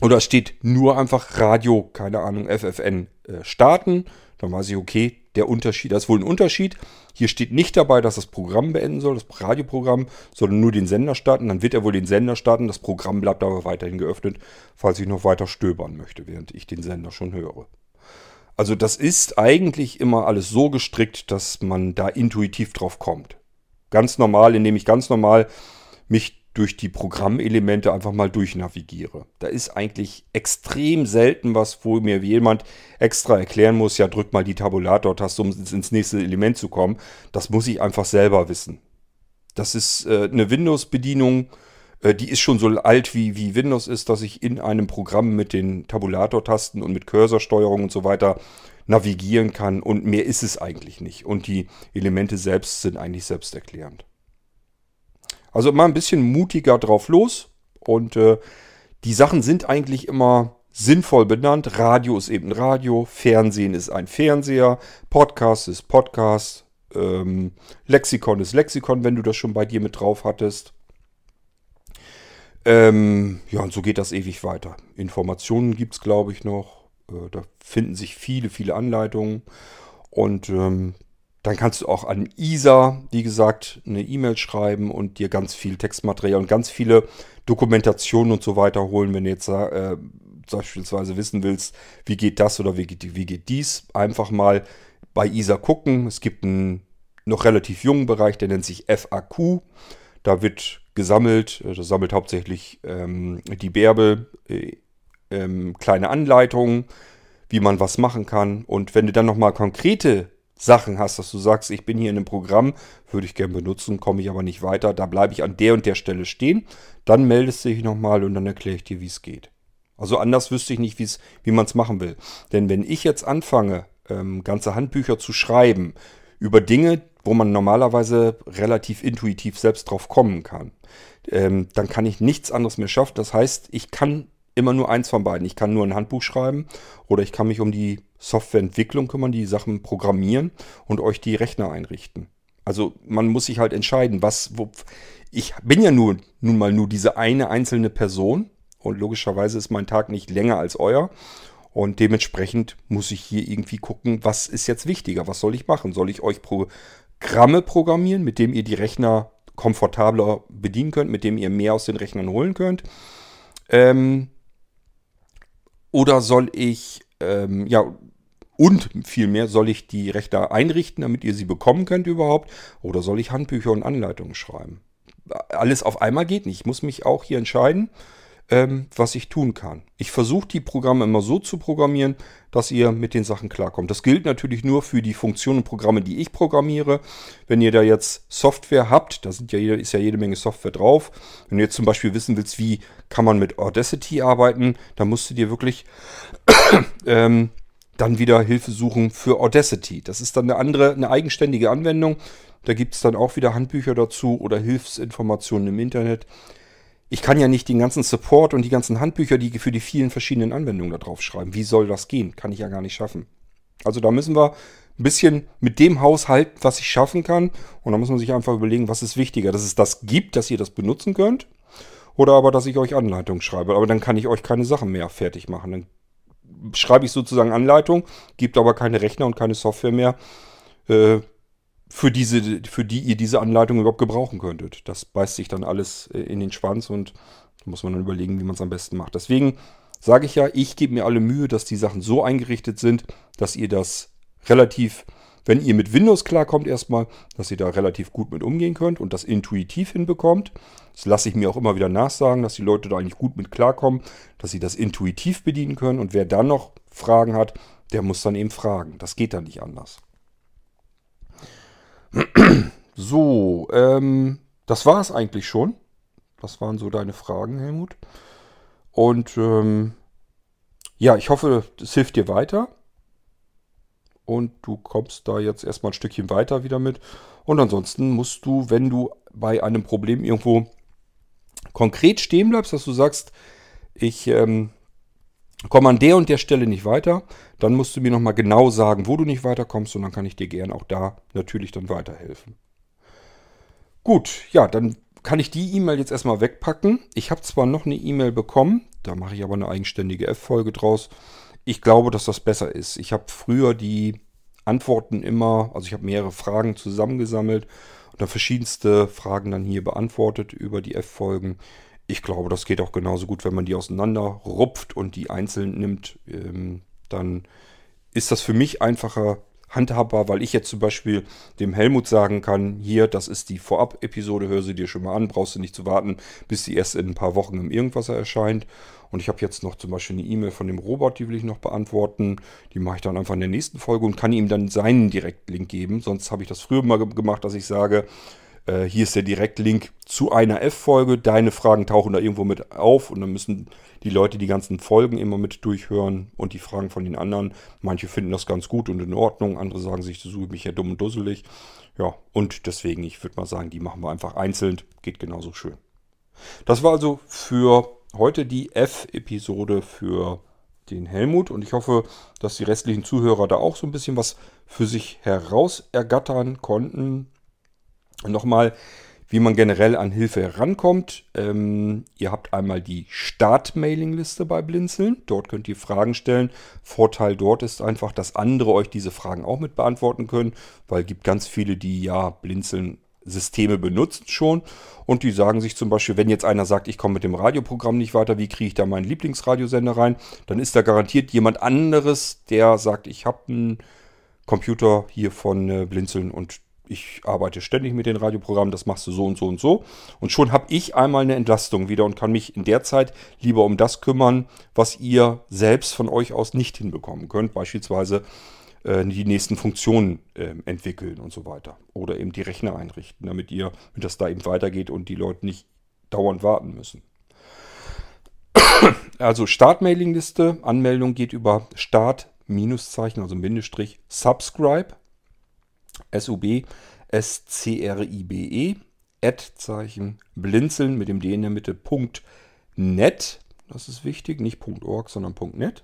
Oder steht nur einfach Radio, keine Ahnung, FFN äh, starten. Dann weiß ich, okay, der Unterschied, das ist wohl ein Unterschied. Hier steht nicht dabei, dass das Programm beenden soll, das Radioprogramm, sondern nur den Sender starten. Dann wird er wohl den Sender starten. Das Programm bleibt aber weiterhin geöffnet, falls ich noch weiter stöbern möchte, während ich den Sender schon höre. Also das ist eigentlich immer alles so gestrickt, dass man da intuitiv drauf kommt. Ganz normal, indem ich ganz normal mich durch die Programmelemente einfach mal durchnavigiere. Da ist eigentlich extrem selten was, wo mir jemand extra erklären muss, ja, drück mal die Tabulator-Taste, um ins nächste Element zu kommen. Das muss ich einfach selber wissen. Das ist äh, eine Windows-Bedienung, äh, die ist schon so alt wie, wie Windows ist, dass ich in einem Programm mit den Tabulator-Tasten und mit Cursorsteuerung und so weiter navigieren kann und mehr ist es eigentlich nicht. Und die Elemente selbst sind eigentlich selbsterklärend. Also mal ein bisschen mutiger drauf los. Und äh, die Sachen sind eigentlich immer sinnvoll benannt. Radio ist eben Radio, Fernsehen ist ein Fernseher, Podcast ist Podcast, ähm, Lexikon ist Lexikon, wenn du das schon bei dir mit drauf hattest. Ähm, ja, und so geht das ewig weiter. Informationen gibt es, glaube ich, noch. Äh, da finden sich viele, viele Anleitungen. Und ähm, dann kannst du auch an ISA, wie gesagt, eine E-Mail schreiben und dir ganz viel Textmaterial und ganz viele Dokumentationen und so weiter holen, wenn du jetzt äh, beispielsweise wissen willst, wie geht das oder wie geht, wie geht dies. Einfach mal bei ISA gucken. Es gibt einen noch relativ jungen Bereich, der nennt sich FAQ. Da wird gesammelt, das sammelt hauptsächlich ähm, die Bärbel, äh, ähm, kleine Anleitungen, wie man was machen kann. Und wenn du dann nochmal konkrete Sachen hast, dass du sagst, ich bin hier in einem Programm, würde ich gerne benutzen, komme ich aber nicht weiter, da bleibe ich an der und der Stelle stehen, dann meldest du dich nochmal und dann erkläre ich dir, wie es geht. Also anders wüsste ich nicht, wie man es machen will. Denn wenn ich jetzt anfange, ähm, ganze Handbücher zu schreiben über Dinge, wo man normalerweise relativ intuitiv selbst drauf kommen kann, ähm, dann kann ich nichts anderes mehr schaffen. Das heißt, ich kann immer nur eins von beiden. Ich kann nur ein Handbuch schreiben oder ich kann mich um die Softwareentwicklung kümmern, die Sachen programmieren und euch die Rechner einrichten. Also man muss sich halt entscheiden, was, wo, ich bin ja nur, nun mal nur diese eine einzelne Person und logischerweise ist mein Tag nicht länger als euer und dementsprechend muss ich hier irgendwie gucken, was ist jetzt wichtiger, was soll ich machen? Soll ich euch Programme programmieren, mit dem ihr die Rechner komfortabler bedienen könnt, mit dem ihr mehr aus den Rechnern holen könnt? Ähm, oder soll ich, ähm, ja, und vielmehr soll ich die Rechte einrichten, damit ihr sie bekommen könnt überhaupt? Oder soll ich Handbücher und Anleitungen schreiben? Alles auf einmal geht nicht. Ich muss mich auch hier entscheiden ähm, was ich tun kann. Ich versuche die Programme immer so zu programmieren, dass ihr mit den Sachen klarkommt. Das gilt natürlich nur für die Funktionen und Programme, die ich programmiere. Wenn ihr da jetzt Software habt, da sind ja, ist ja jede Menge Software drauf. Wenn du jetzt zum Beispiel wissen willst, wie kann man mit Audacity arbeiten, dann musst du dir wirklich ähm, dann wieder Hilfe suchen für Audacity. Das ist dann eine andere, eine eigenständige Anwendung. Da gibt es dann auch wieder Handbücher dazu oder Hilfsinformationen im Internet ich kann ja nicht den ganzen Support und die ganzen Handbücher, die für die vielen verschiedenen Anwendungen da drauf schreiben. Wie soll das gehen? Kann ich ja gar nicht schaffen. Also da müssen wir ein bisschen mit dem Haushalt, was ich schaffen kann. Und da muss man sich einfach überlegen, was ist wichtiger, dass es das gibt, dass ihr das benutzen könnt. Oder aber, dass ich euch Anleitung schreibe. Aber dann kann ich euch keine Sachen mehr fertig machen. Dann schreibe ich sozusagen Anleitung, gibt aber keine Rechner und keine Software mehr. Äh, für, diese, für die ihr diese Anleitung überhaupt gebrauchen könntet. Das beißt sich dann alles äh, in den Schwanz und muss man dann überlegen, wie man es am besten macht. Deswegen sage ich ja, ich gebe mir alle Mühe, dass die Sachen so eingerichtet sind, dass ihr das relativ, wenn ihr mit Windows klarkommt erstmal, dass ihr da relativ gut mit umgehen könnt und das intuitiv hinbekommt. Das lasse ich mir auch immer wieder nachsagen, dass die Leute da eigentlich gut mit klarkommen, dass sie das intuitiv bedienen können und wer dann noch Fragen hat, der muss dann eben fragen. Das geht dann nicht anders. So, ähm, das war es eigentlich schon. Das waren so deine Fragen, Helmut. Und ähm, ja, ich hoffe, es hilft dir weiter. Und du kommst da jetzt erstmal ein Stückchen weiter wieder mit. Und ansonsten musst du, wenn du bei einem Problem irgendwo konkret stehen bleibst, dass du sagst, ich ähm, komme an der und der Stelle nicht weiter, dann musst du mir nochmal genau sagen, wo du nicht weiterkommst und dann kann ich dir gern auch da natürlich dann weiterhelfen. Gut, ja, dann kann ich die E-Mail jetzt erstmal wegpacken. Ich habe zwar noch eine E-Mail bekommen, da mache ich aber eine eigenständige F-Folge draus. Ich glaube, dass das besser ist. Ich habe früher die Antworten immer, also ich habe mehrere Fragen zusammengesammelt und dann verschiedenste Fragen dann hier beantwortet über die F-Folgen. Ich glaube, das geht auch genauso gut, wenn man die auseinander rupft und die einzeln nimmt. Ähm, dann ist das für mich einfacher handhabbar, weil ich jetzt zum Beispiel dem Helmut sagen kann, hier, das ist die Vorab-Episode, hör sie dir schon mal an, brauchst du nicht zu warten, bis sie erst in ein paar Wochen im Irgendwasser erscheint. Und ich habe jetzt noch zum Beispiel eine E-Mail von dem Robot, die will ich noch beantworten. Die mache ich dann einfach in der nächsten Folge und kann ihm dann seinen Direktlink geben. Sonst habe ich das früher mal gemacht, dass ich sage, äh, hier ist der Direktlink zu einer F-Folge. Deine Fragen tauchen da irgendwo mit auf und dann müssen die Leute die ganzen Folgen immer mit durchhören und die Fragen von den anderen. Manche finden das ganz gut und in Ordnung, andere sagen sich, das suche mich ja dumm und dusselig. Ja, und deswegen, ich würde mal sagen, die machen wir einfach einzeln. Geht genauso schön. Das war also für heute die F-Episode für den Helmut und ich hoffe, dass die restlichen Zuhörer da auch so ein bisschen was für sich heraus ergattern konnten. Nochmal, wie man generell an Hilfe herankommt. Ähm, ihr habt einmal die Start-Mailing-Liste bei Blinzeln. Dort könnt ihr Fragen stellen. Vorteil dort ist einfach, dass andere euch diese Fragen auch mit beantworten können, weil es gibt ganz viele, die ja Blinzeln Systeme benutzen schon und die sagen sich zum Beispiel, wenn jetzt einer sagt, ich komme mit dem Radioprogramm nicht weiter, wie kriege ich da meinen Lieblingsradiosender rein, dann ist da garantiert jemand anderes, der sagt, ich habe einen Computer hier von äh, Blinzeln und ich arbeite ständig mit den Radioprogrammen, das machst du so und so und so. Und schon habe ich einmal eine Entlastung wieder und kann mich in der Zeit lieber um das kümmern, was ihr selbst von euch aus nicht hinbekommen könnt. Beispielsweise äh, die nächsten Funktionen äh, entwickeln und so weiter. Oder eben die Rechner einrichten, damit ihr, damit das da eben weitergeht und die Leute nicht dauernd warten müssen. Also Start-Mailing-Liste, Anmeldung geht über Start, Minuszeichen, also Bindestrich, Subscribe, S-U-B, S-C-R-I-B-E, Ad-Zeichen, Blinzeln mit dem D in der Mitte, Punkt .net, das ist wichtig, nicht .org, sondern .net.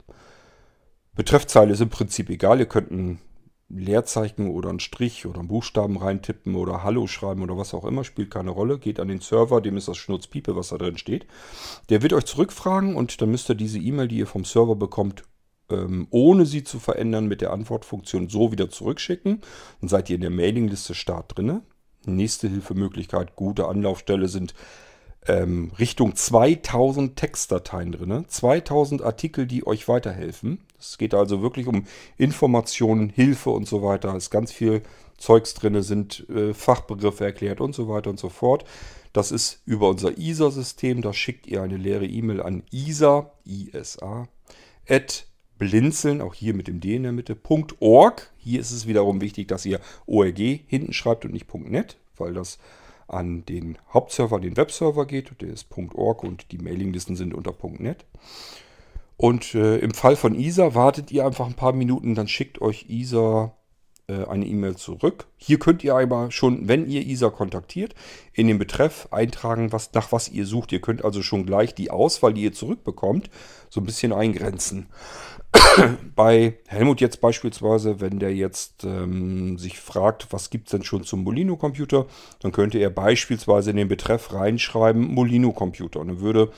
Betreffzeile ist im Prinzip egal. Ihr könnt ein Leerzeichen oder einen Strich oder einen Buchstaben reintippen oder Hallo schreiben oder was auch immer, spielt keine Rolle. Geht an den Server, dem ist das Schnurzpiepe, was da drin steht. Der wird euch zurückfragen und dann müsst ihr diese E-Mail, die ihr vom Server bekommt, ähm, ohne sie zu verändern, mit der Antwortfunktion so wieder zurückschicken. Dann seid ihr in der Mailingliste Start drinne. Nächste Hilfemöglichkeit, gute Anlaufstelle sind ähm, Richtung 2000 Textdateien drin. 2000 Artikel, die euch weiterhelfen. Es geht also wirklich um Informationen, Hilfe und so weiter. Es ist ganz viel Zeugs drin, sind äh, Fachbegriffe erklärt und so weiter und so fort. Das ist über unser ISA-System. Da schickt ihr eine leere E-Mail an isa, ISA, at blinzeln, auch hier mit dem D in der Mitte, .org. Hier ist es wiederum wichtig, dass ihr ORG hinten schreibt und nicht .net, weil das an den Hauptserver, den Webserver geht. Der ist .org und die Mailinglisten sind unter .net. Und äh, im Fall von ISA wartet ihr einfach ein paar Minuten, dann schickt euch ISA eine E-Mail zurück. Hier könnt ihr aber schon, wenn ihr ISA kontaktiert, in den Betreff eintragen, was, nach was ihr sucht. Ihr könnt also schon gleich die Auswahl, die ihr zurückbekommt, so ein bisschen eingrenzen. Bei Helmut jetzt beispielsweise, wenn der jetzt ähm, sich fragt, was gibt es denn schon zum Molino-Computer, dann könnte er beispielsweise in den Betreff reinschreiben Molino-Computer. Und dann würde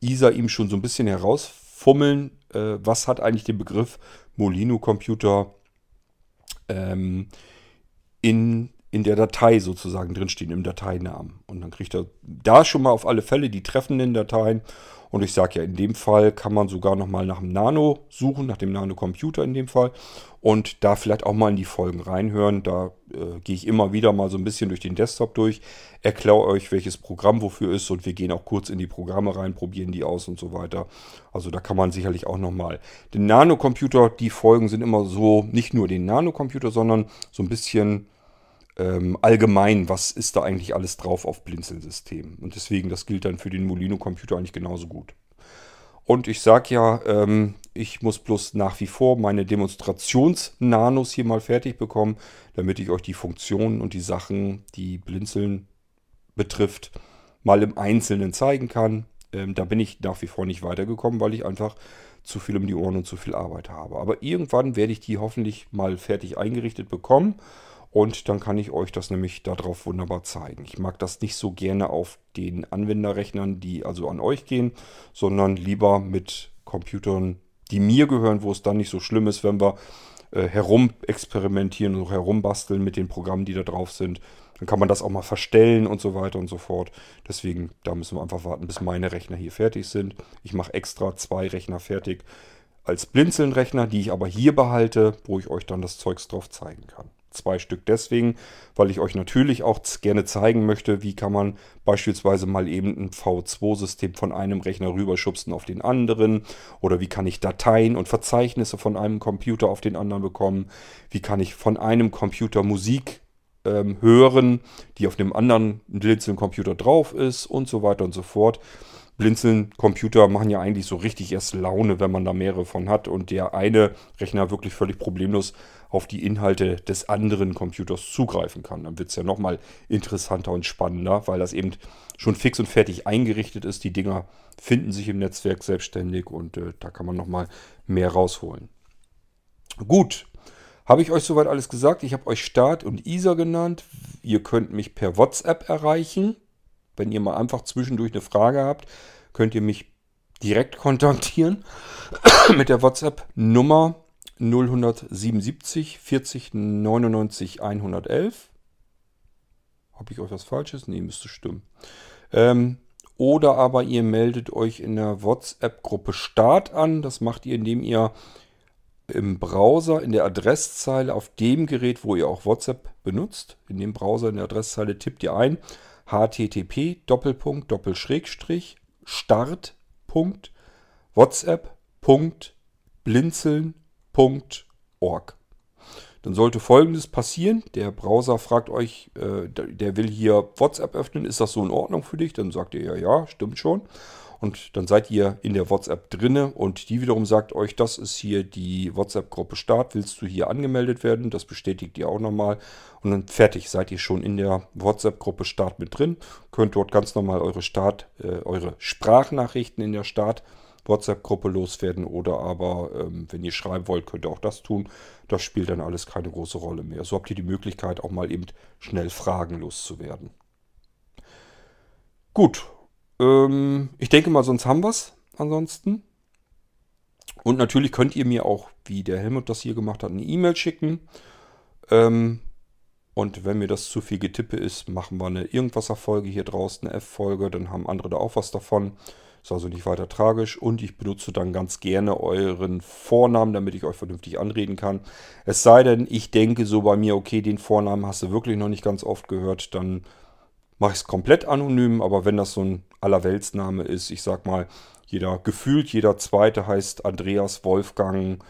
ISA ihm schon so ein bisschen herausfinden, fummeln, äh, was hat eigentlich den Begriff Molino-Computer ähm, in, in der Datei sozusagen drinstehen, im Dateinamen. Und dann kriegt er da schon mal auf alle Fälle die treffenden Dateien und ich sage ja, in dem Fall kann man sogar nochmal nach dem Nano suchen, nach dem Nano-Computer in dem Fall. Und da vielleicht auch mal in die Folgen reinhören. Da äh, gehe ich immer wieder mal so ein bisschen durch den Desktop durch, erkläre euch, welches Programm wofür ist und wir gehen auch kurz in die Programme rein, probieren die aus und so weiter. Also da kann man sicherlich auch nochmal. Den Nano-Computer, die Folgen sind immer so, nicht nur den Nano-Computer, sondern so ein bisschen ähm, allgemein, was ist da eigentlich alles drauf auf Blinzeln-Systemen. Und deswegen, das gilt dann für den Molino-Computer eigentlich genauso gut. Und ich sage ja, ähm, ich muss bloß nach wie vor meine Demonstrations-Nanos hier mal fertig bekommen, damit ich euch die Funktionen und die Sachen, die Blinzeln betrifft, mal im Einzelnen zeigen kann. Ähm, da bin ich nach wie vor nicht weitergekommen, weil ich einfach zu viel um die Ohren und zu viel Arbeit habe. Aber irgendwann werde ich die hoffentlich mal fertig eingerichtet bekommen Und dann kann ich euch das nämlich darauf wunderbar zeigen. Ich mag das nicht so gerne auf den Anwenderrechnern, die also an euch gehen, sondern lieber mit Computern, die mir gehören, wo es dann nicht so schlimm ist, wenn wir äh, herumexperimentieren und herumbasteln mit den Programmen, die da drauf sind. Dann kann man das auch mal verstellen und so weiter und so fort. Deswegen, da müssen wir einfach warten, bis meine Rechner hier fertig sind. Ich mache extra zwei Rechner fertig als Blinzeln-Rechner, die ich aber hier behalte, wo ich euch dann das Zeugs drauf zeigen kann. Zwei Stück deswegen, weil ich euch natürlich auch gerne zeigen möchte, wie kann man beispielsweise mal eben ein V2-System von einem Rechner rüberschubsen auf den anderen oder wie kann ich Dateien und Verzeichnisse von einem Computer auf den anderen bekommen, wie kann ich von einem Computer Musik ähm, hören, die auf dem anderen Blinzeln-Computer drauf ist und so weiter und so fort. Blinzeln-Computer machen ja eigentlich so richtig erst Laune, wenn man da mehrere von hat und der eine Rechner wirklich völlig problemlos auf die Inhalte des anderen Computers zugreifen kann. Dann wird es ja nochmal interessanter und spannender, weil das eben schon fix und fertig eingerichtet ist. Die Dinger finden sich im Netzwerk selbstständig und äh, da kann man nochmal mehr rausholen. Gut, habe ich euch soweit alles gesagt? Ich habe euch Start und ISA genannt. Ihr könnt mich per WhatsApp erreichen. Wenn ihr mal einfach zwischendurch eine Frage habt, könnt ihr mich direkt kontaktieren mit der WhatsApp-Nummer 0177 40 99 111. Habe ich euch was Falsches? Nee, müsste stimmen. Ähm, oder aber ihr meldet euch in der WhatsApp-Gruppe Start an. Das macht ihr, indem ihr im Browser in der Adresszeile auf dem Gerät, wo ihr auch WhatsApp benutzt, in dem Browser in der Adresszeile tippt ihr ein http Doppelpunkt Doppelschrägstrich Start Punkt WhatsApp Punkt Blinzeln www.browser.org. Dann sollte folgendes passieren. Der Browser fragt euch, äh, der will hier WhatsApp öffnen. Ist das so in Ordnung für dich? Dann sagt ihr ja, ja, stimmt schon. Und dann seid ihr in der WhatsApp drinne und die wiederum sagt euch, das ist hier die WhatsApp-Gruppe Start. Willst du hier angemeldet werden? Das bestätigt ihr auch nochmal. Und dann fertig seid ihr schon in der WhatsApp-Gruppe Start mit drin. Könnt dort ganz normal eure Start, äh, eure Sprachnachrichten in der Start WhatsApp-Gruppe loswerden oder aber, ähm, wenn ihr schreiben wollt, könnt ihr auch das tun. Das spielt dann alles keine große Rolle mehr. So habt ihr die Möglichkeit, auch mal eben schnell Fragen loszuwerden. Gut, ähm, ich denke mal, sonst haben wir es ansonsten. Und natürlich könnt ihr mir auch, wie der Helmut das hier gemacht hat, eine E-Mail schicken. Ähm, und wenn mir das zu viel Getippe ist, machen wir eine Irgendwasser-Folge hier draußen, eine F-Folge, dann haben andere da auch was davon. Ist also nicht weiter tragisch und ich benutze dann ganz gerne euren Vornamen, damit ich euch vernünftig anreden kann. Es sei denn, ich denke so bei mir, okay, den Vornamen hast du wirklich noch nicht ganz oft gehört, dann mache ich es komplett anonym, aber wenn das so ein Allerweltsname ist, ich sag mal, jeder gefühlt, jeder zweite heißt Andreas Wolfgang.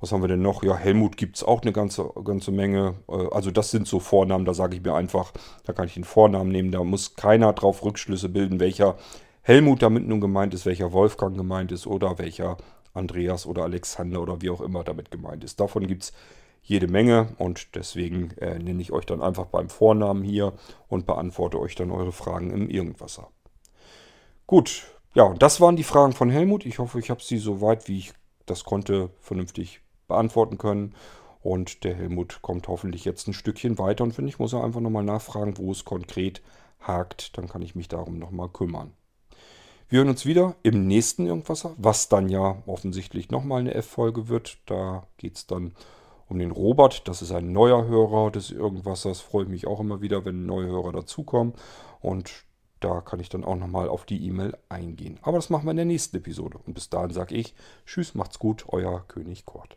Was haben wir denn noch? Ja, Helmut gibt es auch eine ganze, ganze Menge. Äh, also das sind so Vornamen, da sage ich mir einfach, da kann ich den Vornamen nehmen, da muss keiner drauf Rückschlüsse bilden, welcher Helmut damit nun gemeint ist, welcher Wolfgang gemeint ist oder welcher Andreas oder Alexander oder wie auch immer damit gemeint ist. Davon gibt es jede Menge und deswegen äh, nenne ich euch dann einfach beim Vornamen hier und beantworte euch dann eure Fragen im Irgendwasser. Gut, ja, und das waren die Fragen von Helmut. Ich hoffe, ich habe sie so weit, wie ich das konnte, vernünftig beantworten können. Und der Helmut kommt hoffentlich jetzt ein Stückchen weiter und finde ich, muss er einfach nochmal nachfragen, wo es konkret hakt. Dann kann ich mich darum nochmal kümmern. Wir hören uns wieder im nächsten Irgendwasser, was dann ja offensichtlich nochmal eine F-Folge wird. Da geht es dann um den Robert. Das ist ein neuer Hörer des Irgendwassers. Freue mich auch immer wieder, wenn neue Hörer dazukommen. Und da kann ich dann auch nochmal auf die E-Mail eingehen. Aber das machen wir in der nächsten Episode. Und bis dahin sage ich, tschüss, macht's gut, euer König Kurt.